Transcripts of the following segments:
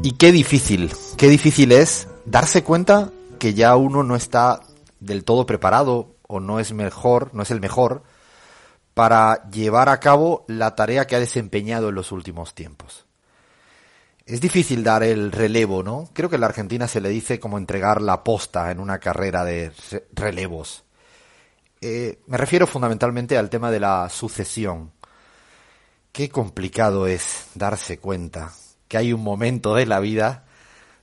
Y qué difícil, qué difícil es darse cuenta que ya uno no está del todo preparado o no es mejor, no es el mejor para llevar a cabo la tarea que ha desempeñado en los últimos tiempos. Es difícil dar el relevo, ¿no? Creo que en la Argentina se le dice como entregar la posta en una carrera de relevos. Eh, me refiero fundamentalmente al tema de la sucesión. Qué complicado es darse cuenta que hay un momento de la vida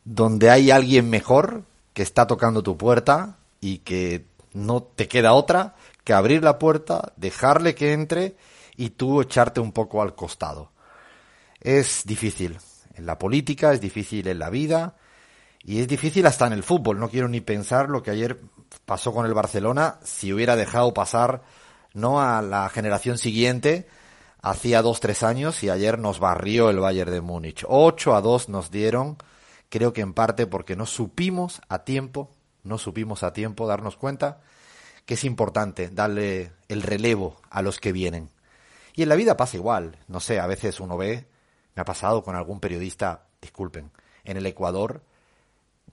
donde hay alguien mejor que está tocando tu puerta y que no te queda otra que abrir la puerta, dejarle que entre y tú echarte un poco al costado. Es difícil, en la política, es difícil en la vida y es difícil hasta en el fútbol. No quiero ni pensar lo que ayer pasó con el Barcelona si hubiera dejado pasar no a la generación siguiente hacía dos tres años y ayer nos barrió el Bayern de Múnich. Ocho a dos nos dieron, creo que en parte porque no supimos a tiempo, no supimos a tiempo darnos cuenta que es importante darle el relevo a los que vienen. Y en la vida pasa igual, no sé, a veces uno ve me ha pasado con algún periodista, disculpen, en el Ecuador,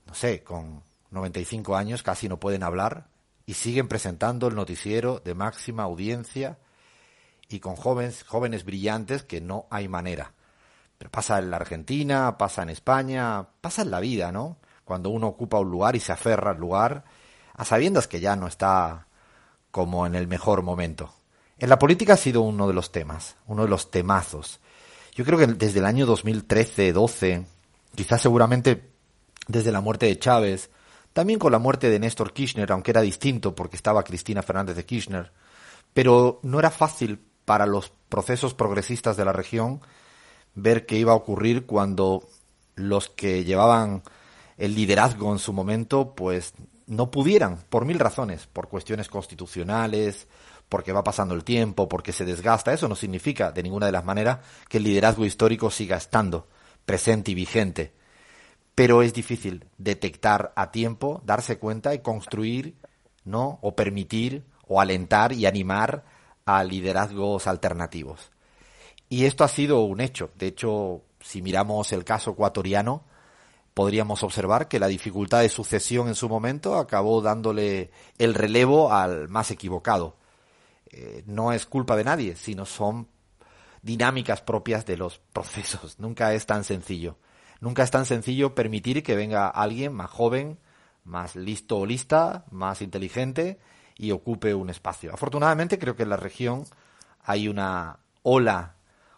no sé, con 95 años casi no pueden hablar y siguen presentando el noticiero de máxima audiencia y con jóvenes, jóvenes brillantes que no hay manera. Pero pasa en la Argentina, pasa en España, pasa en la vida, ¿no? Cuando uno ocupa un lugar y se aferra al lugar, a sabiendas que ya no está como en el mejor momento. En la política ha sido uno de los temas, uno de los temazos. Yo creo que desde el año 2013-12, quizás seguramente desde la muerte de Chávez, también con la muerte de Néstor Kirchner, aunque era distinto porque estaba Cristina Fernández de Kirchner, pero no era fácil para los procesos progresistas de la región ver qué iba a ocurrir cuando los que llevaban el liderazgo en su momento, pues no pudieran, por mil razones, por cuestiones constitucionales, porque va pasando el tiempo, porque se desgasta. Eso no significa de ninguna de las maneras que el liderazgo histórico siga estando presente y vigente. Pero es difícil detectar a tiempo, darse cuenta y construir, ¿no? O permitir, o alentar y animar a liderazgos alternativos. Y esto ha sido un hecho. De hecho, si miramos el caso ecuatoriano, podríamos observar que la dificultad de sucesión en su momento acabó dándole el relevo al más equivocado. Eh, no es culpa de nadie, sino son dinámicas propias de los procesos. Nunca es tan sencillo. Nunca es tan sencillo permitir que venga alguien más joven, más listo o lista, más inteligente y ocupe un espacio. Afortunadamente creo que en la región hay una ola,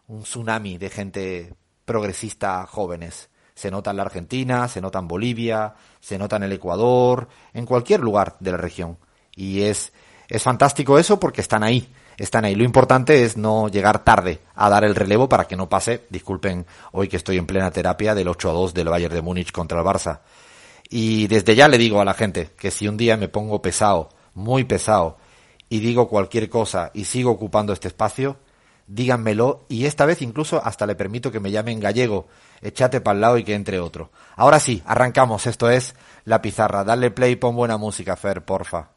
un tsunami de gente progresista jóvenes. Se nota en la Argentina, se nota en Bolivia, se nota en el Ecuador, en cualquier lugar de la región. Y es es fantástico eso porque están ahí, están ahí. Lo importante es no llegar tarde a dar el relevo para que no pase, disculpen hoy que estoy en plena terapia del 8 a 2 del Bayern de Múnich contra el Barça. Y desde ya le digo a la gente que si un día me pongo pesado, muy pesado, y digo cualquier cosa y sigo ocupando este espacio, díganmelo y esta vez incluso hasta le permito que me llamen gallego, echate para el lado y que entre otro. Ahora sí, arrancamos, esto es La Pizarra. Dale play, pon buena música, Fer, porfa.